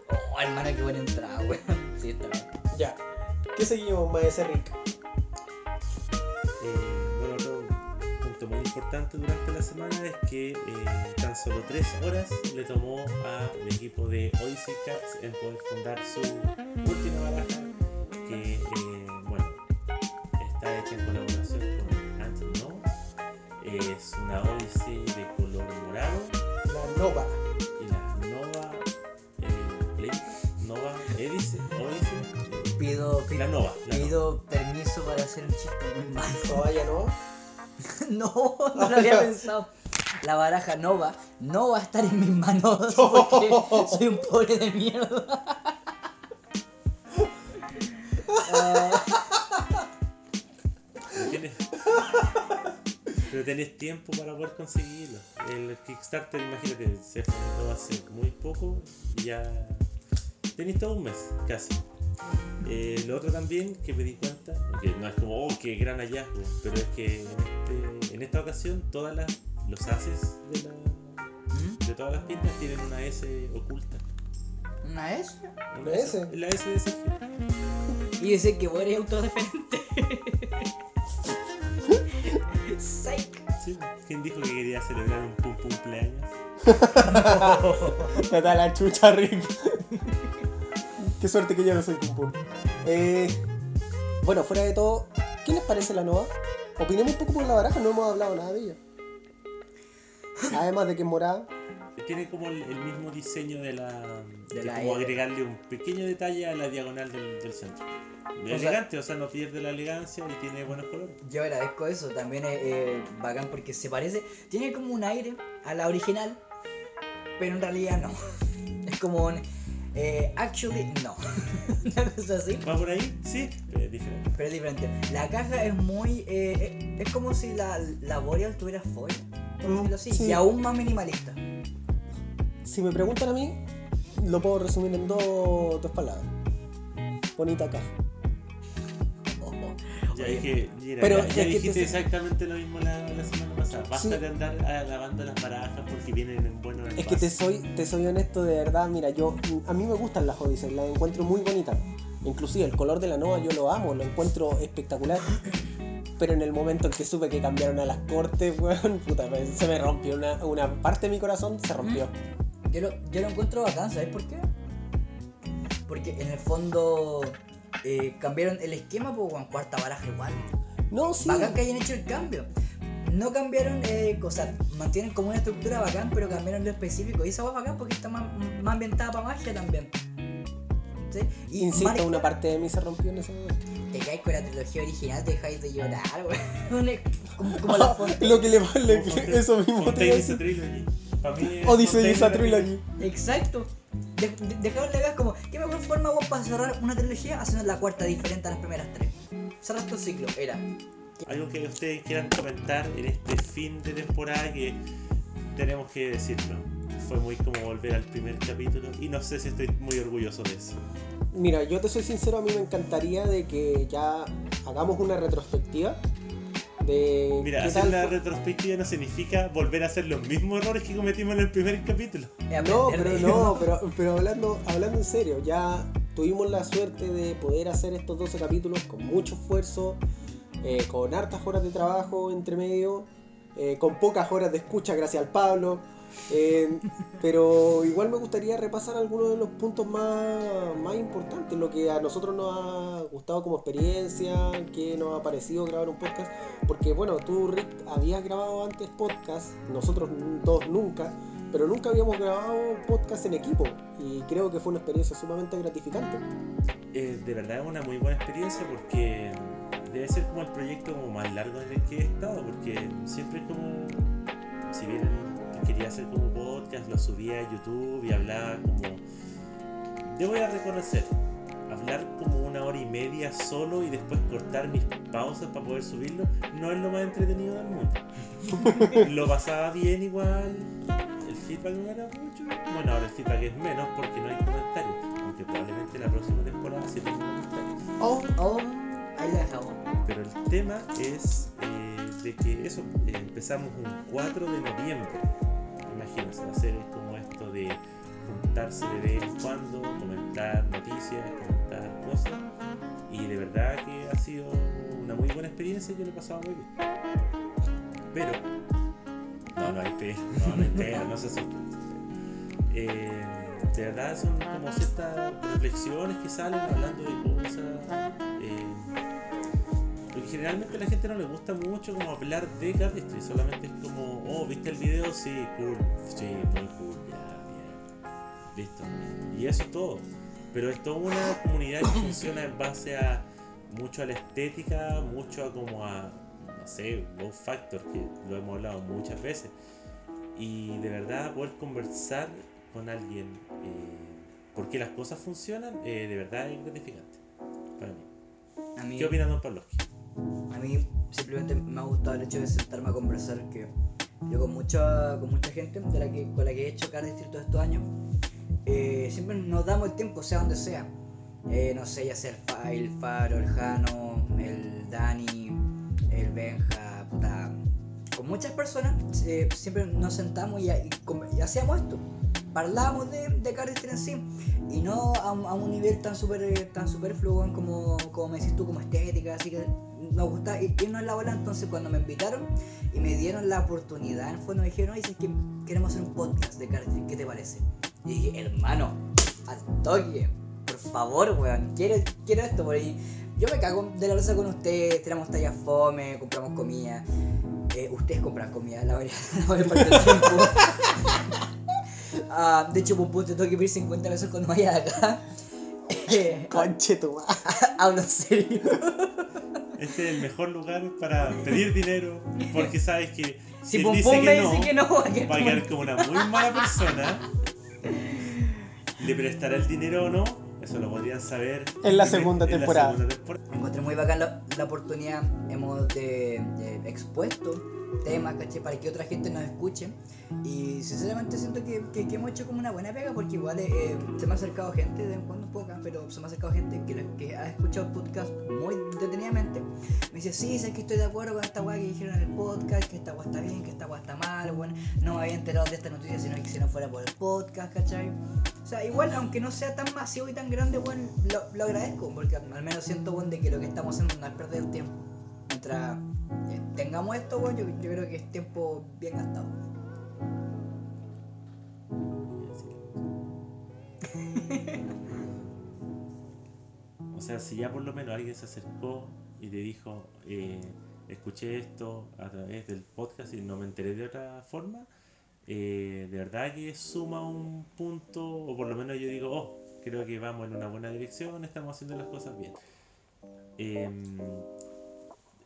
Oh, hermano, qué buena entrada, weón. Sí, está bien. Ya. ¿Qué seguimos, maestro Rick? Eh, bueno, otro punto muy importante durante la semana es que eh, tan solo tres horas le tomó al equipo de Odyssey Cats en poder fundar su última baraja que, eh, bueno, está hecha en colaboración con Ant No. Es una Odyssey de color morado La Nova. La Nova. Nova. pido permiso para hacer un chiste muy malo. Todavía no. No, no lo había pensado. La baraja no va, no va a estar en mis manos porque soy un pobre de mierda. Pero tenés tiempo para poder conseguirlo. El Kickstarter, imagínate, se fundó hace muy poco y ya tenéis todo un mes, casi. Eh, lo otro también que me di cuenta, que no es como, oh, qué gran hallazgo, pero es que en, este- en esta ocasión todas las, los haces de, la, ¿Mm? de todas las pistas tienen una S oculta. ¿Una S? Una S? La S de Sergio. Y dice que vos eres autodefendente. Psych. Sí, ¿Quién dijo que quería celebrar un pum pum cumpleaños? Da la chucha, Rick. Qué suerte que yo no soy Pum Pum. Eh, bueno, fuera de todo, ¿qué les parece la Nova? Opinemos un poco por la baraja, no hemos hablado nada de ella. Además de que es morada. Tiene como el, el mismo diseño de la. De, la como L. agregarle un pequeño detalle a la diagonal del, del centro. O sea- elegante, o sea, no pierde la elegancia y tiene buenos colores. Yo agradezco eso, también es eh, bacán porque se parece, tiene como un aire a la original, pero en realidad no. Es como un, eh, actually no. Una cosa así, ¿Va por ahí? Sí, pero es diferente. pero es diferente. La caja es muy, eh, es, es como si la, la Boreal tuviera foil, por Mm, decirlo así, sí. y aún más minimalista. Si me preguntan a mí, lo puedo resumir en dos, dos palabras. Bonita caja. Ya Oye, dije, mira, Pero ya, dijiste te- exactamente lo mismo la, la semana pasada. Basta Sí. de andar alabando las barajas porque vienen en buenos Es que te soy, te soy honesto de verdad, mira, yo a mí me gustan las Odyssey, las encuentro muy bonitas. Inclusive el color de la Nova yo lo amo, lo encuentro espectacular. Pero en el momento en que supe que cambiaron a las cortes, weón, puta, se me rompió una, una parte de mi corazón, se rompió. Yo lo, yo lo encuentro bacán, ¿sabes por qué? Porque en el fondo eh, cambiaron el esquema, pues, en cuarta baraja igual. No, sí. Bacán que hayan hecho el cambio. No cambiaron eh, cosas, mantienen como una estructura bacán, pero cambiaron lo específico. Y esa va bacán porque está más, más ambientada para magia también. ¿Sí? Y Insisto, marca- una parte de mí se rompió en ese momento. Te caes con la trilogía original, te dejáis de llorar, weón. Como, como la fonte. Lo que le vale, eso mismo te Fontaine a is a decir. Trilogy. Para mí es Odyssey Fontaine is a la trilogy. Exacto. De, de- dejaron la idea como, ¿qué mejor forma vos para cerrar una trilogía haciendo la cuarta diferente a las primeras tres? Cerras tu ciclo, era. Algo que ustedes quieran comentar en este fin de temporada que tenemos que decirlo. Fue muy como volver al primer capítulo y no sé si estoy muy orgulloso de eso. Mira, yo te soy sincero, a mí me encantaría de que ya hagamos una retrospectiva de Mira, qué hacer fue- retrospectiva no significa volver a hacer los mismos errores que cometimos en el primer capítulo. Es No, aprender pero de no, pero, pero hablando, hablando en serio, ya tuvimos la suerte de poder hacer estos 12 capítulos con mucho esfuerzo, eh, con hartas horas de trabajo entre medio, eh, con pocas horas de escucha gracias al Pablo. Eh, pero igual me gustaría repasar algunos de los puntos más, más importantes, lo que a nosotros nos ha gustado como experiencia, que nos ha parecido grabar un podcast, porque bueno, tú Rick habías grabado antes podcast, nosotros dos nunca, pero nunca habíamos grabado podcast en equipo y creo que fue una experiencia sumamente gratificante. Eh, de verdad es una muy buena experiencia porque debe ser como el proyecto más largo en el que he estado, porque siempre es como, si bien quería hacer como podcast, lo subía a YouTube y hablaba como, debo a reconocer, hablar como una hora y media solo y después cortar mis pausas para poder subirlo, no es lo más entretenido del mundo. lo pasaba bien igual, el feedback no era mucho, bueno ahora el feedback es menos porque no hay comentarios, aunque probablemente la próxima temporada sí tenga comentarios. Oh, oh, ahí la dejamos. Pero el tema es eh, de que eso, eh, empezamos un 4 de noviembre. Imagínense, hacer como esto de juntarse de vez en cuando, comentar noticias, comentar cosas. Y de verdad que ha sido una muy buena experiencia y yo lo he pasado muy bien. Pero, no, no hay pero, no, no hay no se asusten. Eh, de verdad son como ciertas reflexiones que salen hablando de cosas. eh, porque generalmente a la gente no le gusta mucho como hablar de Cardistry, solamente es como, oh, ¿viste el video? Sí, cool, sí, muy cool, ya, bien, listo. Y eso es todo. Pero es toda una comunidad que funciona en base a mucho a la estética, mucho a como a, no sé, Wow Factor, que lo hemos hablado muchas veces. Y de verdad poder conversar con alguien eh, por qué las cosas funcionan, eh, de verdad es gratificante para mí. A mí, ¿Qué opina Don Pavlovsky? A mí simplemente me ha gustado el hecho de sentarme a conversar que yo con mucha, con mucha gente de la que, con la que he hecho Cardistry todos estos años, eh, siempre nos damos el tiempo, sea donde sea. Eh, no sé, ya sea el, Fa- Faro, el Jano, el Dani, el Benja, puta. Con muchas personas eh, siempre nos sentamos y hacíamos esto. Hablábamos de, de Cardistry en sí y no a, a un nivel tan super, eh, tan superfluo como, como me decís tú, como estética, así que nos gusta ir- irnos en la bola. Entonces, cuando me invitaron y me dieron la oportunidad, en el fondo me dijeron, oye, es que queremos hacer un podcast de Cardistry, ¿qué te parece? Y dije, hermano, al toque, por favor, weón, quiero, quiero esto, por ahí. Yo me cago de la risa con ustedes, tiramos tallas fome, compramos comida. Eh, ustedes compran comida la mayor, la mayor parte del tiempo. Ah, de hecho, Pum te tengo que pedir 50 pesos cuando vaya de acá. Eh, Conche tu madre. hablo en serio. Este es el mejor lugar para pedir dinero porque sabes que Si Pum dice Pum que me no, dice que no, va a quedar va a como- quedar como una muy mala persona. ¿Le prestará el dinero o no? Eso lo podrían saber En la segunda temporada. segunda temporada. Encontré muy bacán la, la oportunidad. Hemos de, de expuesto temas, ¿caché? Para que otra gente nos escuche. Y sinceramente siento que, que- que hemos hecho como una buena pega porque igual eh, se me ha acercado gente, de en cuando poca, pero se me ha acercado gente que, que ha escuchado el podcast muy detenidamente. Me dice, sí, sé que estoy de acuerdo con esta weá que dijeron en el podcast, que esta weá está bien, que esta weá está mal, bueno, no me había enterado de esta noticia sino que si no fuera por el podcast, ¿cachai? O sea, igual, aunque no sea tan masivo y tan grande, bueno, lo, lo agradezco, porque al menos siento, bueno, de que lo que estamos haciendo no es perder el tiempo. Mientras tengamos esto, bueno, yo, yo creo que es tiempo bien gastado. O sea, si ya por lo menos alguien se acercó y te dijo, eh, escuché esto a través del podcast y no me enteré de otra forma, eh, de verdad que suma un punto, o por lo menos yo digo, oh, creo que vamos en una buena dirección, estamos haciendo las cosas bien. Em,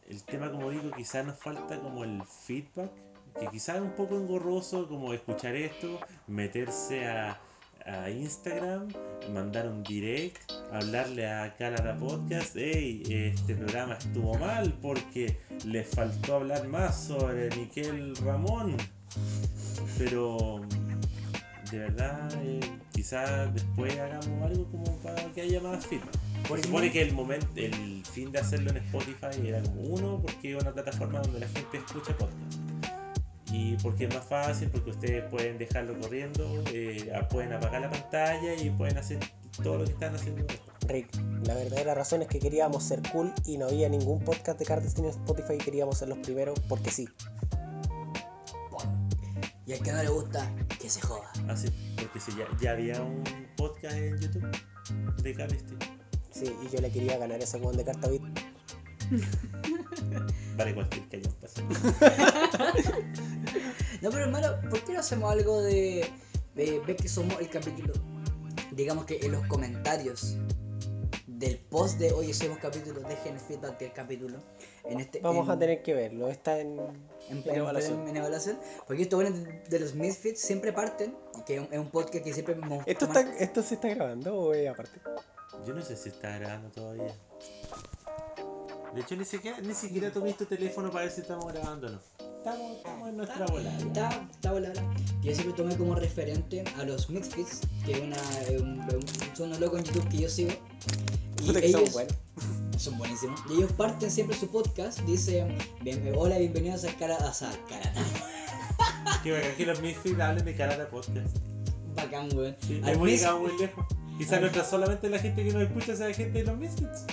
el tema, como digo, quizás nos falta como el feedback, que quizás es un poco engorroso como escuchar esto, meterse a, a Instagram, mandar un direct, hablarle a Canada Podcast, hey, este programa estuvo mal porque le faltó hablar más sobre Miquel Ramón. Pero de verdad, eh, quizás después hagamos algo como para que haya más feedback. Se supone que el momento, el fin de hacerlo en Spotify era como uno, porque es una plataforma donde la gente escucha podcast. Y porque es más fácil, porque ustedes pueden dejarlo corriendo, eh, pueden apagar la pantalla y pueden hacer todo lo que están haciendo. Rick, la verdadera razón es que queríamos ser cool y no había ningún podcast de Cardistry en Spotify y queríamos ser los primeros porque sí. Bueno, y al que no le gusta, que se joda. Así, porque si ya, ya había un podcast en YouTube de Cardistry. Sí, y yo le quería ganar ese juego de Cartabit. Vale cualquier que haya pase. No, pero hermano, ¿por qué no hacemos algo de, de ver que somos el capítulo? Digamos que en los comentarios del post de hoy hicimos capítulo, dejen feedback del capítulo. En este, Vamos en- a tener que verlo, está en, en, en evaluación. en- en evaluación, Porque estos buenos de, los Misfits siempre parten, que es un, es un podcast que siempre ¿Esto, está, ¿Esto se está grabando o es aparte? Yo no sé si está grabando todavía. De hecho, ni siquiera, ni siquiera tomé tu teléfono para ver si estamos grabando o no. Estamos, estamos en nuestra bola. Está, está volada. Yo siempre tomé como referente a los Misfits, que es una, un, son unos locos en YouTube que yo sigo. Y que son ellos buenos. son buenísimos. Y ellos parten siempre su podcast, dicen, "Bien- hola, bienvenidos a Cara a Cara. Que los Misfits hablen de Karata Podcast. Bacán, weón. Sí, Al hemos Misfit- llegado muy lejos. Quizás nuestra solamente la gente que nos escucha sea gente de los Misfits.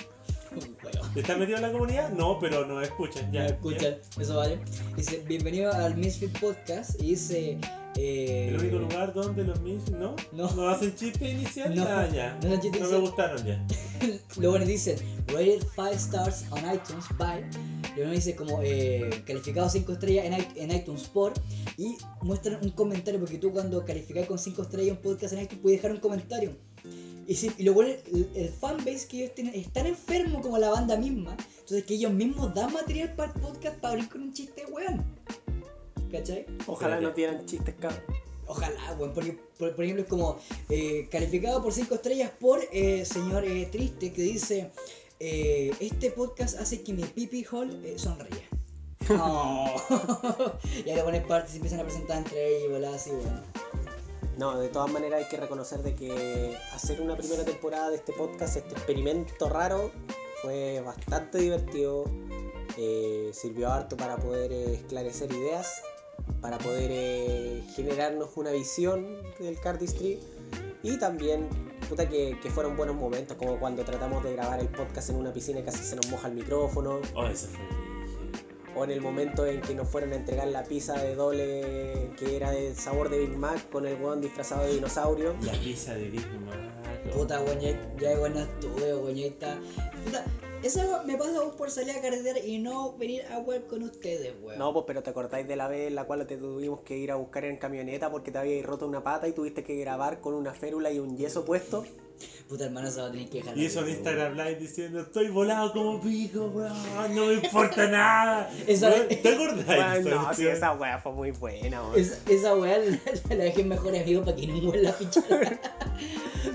Weón. ¿Está metido en la comunidad? No, pero nos escuchan. Ya, Ya escuchan, eso vale. Dice, bienvenido al Misfit Podcast. Y dice, eh, El único lugar donde los Misfits, ¿no? No. ¿No hacen chiste inicial? No. Ah, ya. No No me gustaron ya. Luego nos dicen rated 5 stars on iTunes by. Luego nos dice como eh, calificado 5 estrellas en, en iTunes por. Y muestran un comentario, porque tú cuando calificas con 5 estrellas un podcast en iTunes puedes dejar un comentario. Y, si, y luego el, el fanbase que ellos tienen es tan enfermo como la banda misma. Entonces que ellos mismos dan material para el podcast para abrir con un chiste, weón. ¿Cachai? Ojalá no tienen chistes cabrón. Ojalá, weón, porque por, por ejemplo es como eh, calificado por 5 estrellas por eh, señor eh, Triste que dice eh, este podcast hace que mi pipi hole eh, sonría. Oh. y ahora ponen partes y empiezan a presentar entre ellos y volá así, weón. No, de todas maneras hay que reconocer de que hacer una primera temporada de este podcast, este experimento raro, fue bastante divertido. eh, sirvió harto para poder esclarecer ideas, para poder eh, generarnos una visión del cardistry y también puta que, que fueron buenos momentos, como cuando tratamos de grabar el podcast en una piscina y casi se nos moja el micrófono. Oh, fue. O en el momento en que nos fueron a entregar la pizza de doble que era del sabor de Big Mac con el weón disfrazado de dinosaurio. La pizza de Big Mac. Puta, weón, ya, bueno estuve, weón, está. Puta, eso me pasa vos por salir a carretera y no venir a weón con ustedes, weón. No, pues pero te acordáis de la vez en la cual te tuvimos que ir a buscar en camioneta porque te habías roto una pata y tuviste que grabar con una férula y un yeso puesto. Puta, hermano, se va a tener que dejar. Y eso en Instagram Live diciendo, estoy volado como pico, weón, no me importa nada. Esa- Weón, ¿Te acordás? Bueno, no, sí, esa weá fue muy buena, weón. Esa, esa weá la, la dejé en mejor amigo para que no la ficha.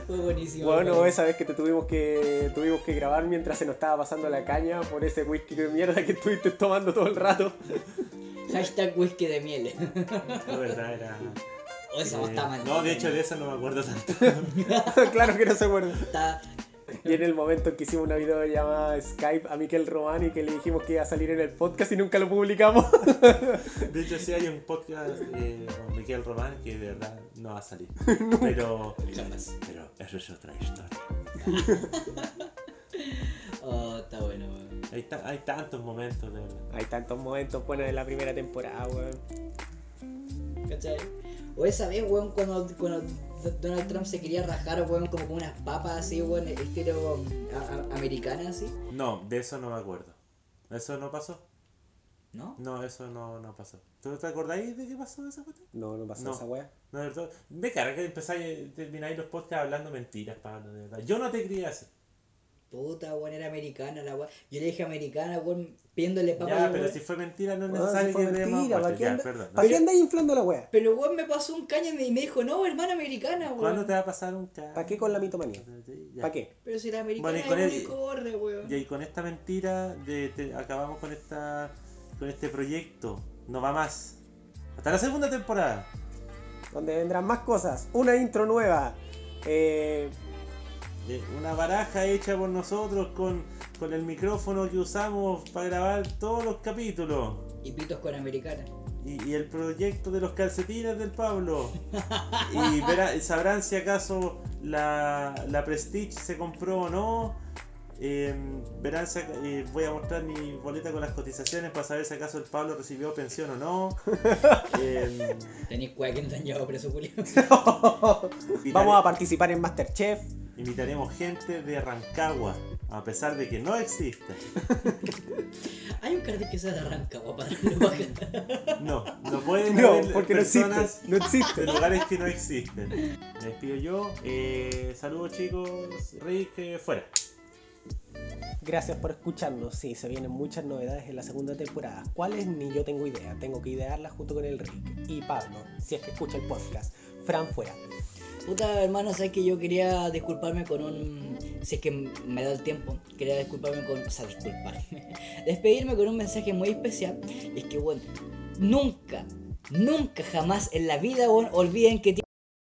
Fue buenísimo. Bueno, weón. esa vez que te tuvimos que tuvimos que grabar mientras se nos estaba pasando la caña por ese whisky de mierda que estuviste tomando todo el rato. Hashtag whisky de miel. La verdad era... O esa eh, está mal. no, de hecho de eso no me acuerdo tanto. claro que no se acuerda. Está. Y en el momento en que hicimos una videollamada Skype a Miquel Román y que le dijimos que iba a salir en el podcast y nunca lo publicamos. De hecho sí hay un podcast eh, con Miguel Román que de verdad no va a salir. Pero... Pero eso es otra historia. Oh, está bueno, weón. Hay, ta- hay tantos momentos, de verdad. Hay tantos momentos buenos de la primera temporada, weón. ¿Cachai? O esa vez, weón, cuando, cuando Donald Trump se quería rajar, weón, como con unas papas así, weón, estilo a- a- americana así. No, de eso no me acuerdo. ¿Eso no pasó? ¿No? No, eso no, no pasó. ¿Tú te acordáis de qué pasó esa cuestión? No, no pasó No. esa weá. No, de verdad. Me carga que empezáis, termináis los podcasts hablando mentiras, Pablo, de verdad. Yo no te quería así. Puta, weón, era americana la weón. Yo le dije americana, weón, pidiéndole papas. Ya, pero weón. si fue mentira no es necesario que demos mentira, ¿para qué, Ya, anda- perdón. ¿para qué andáis inflando la weá? Pero weón me pasó un caño y me- dijo, no, hermana americana, weón. ¿Cuándo te va a pasar un ca- ¿Para qué con la mitomanía? ¿Para qué? Pero si la americana Bueno, y es el- corre, weón. Y ahí con esta mentira de, te- acabamos con esta con este proyecto. No va más. Hasta la segunda temporada. Donde vendrán más cosas. Una intro nueva. Eh, eh, una baraja hecha por nosotros con, con el micrófono que usamos para grabar todos los capítulos. Y pitos con americana. Y, y el proyecto de los calcetines del Pablo. Y verá- sabrán si acaso la, la Prestige se compró o no. Eh, verán si eh, voy a mostrar mi boleta con las cotizaciones para saber si acaso el Pablo recibió pensión o no. Eh, Tenéis cueva que preso, Julio. Vamos a participar en Masterchef. Invitaremos gente de Rancagua, a pesar de que no existe. Hay un cartel que se arranca, guapa, darle baja. No, no pueden No, porque no existe. personas No existe. de lugares que no existen. Me despido yo. Eh, saludos chicos. Rick, eh, fuera. Gracias por escucharnos. Sí, se vienen muchas novedades en la segunda temporada. ¿Cuáles? Ni yo tengo idea. Tengo que idearlas junto con el Rick. Y Pablo, si es que escucha el podcast. Fran fuera. Puta, hermano, sabes que yo quería disculparme con un. Si es que me da el tiempo, quería disculparme con. O sea, disculparme. Despedirme con un mensaje muy especial. Es que, bueno, nunca, nunca jamás en la vida, bueno, olviden que.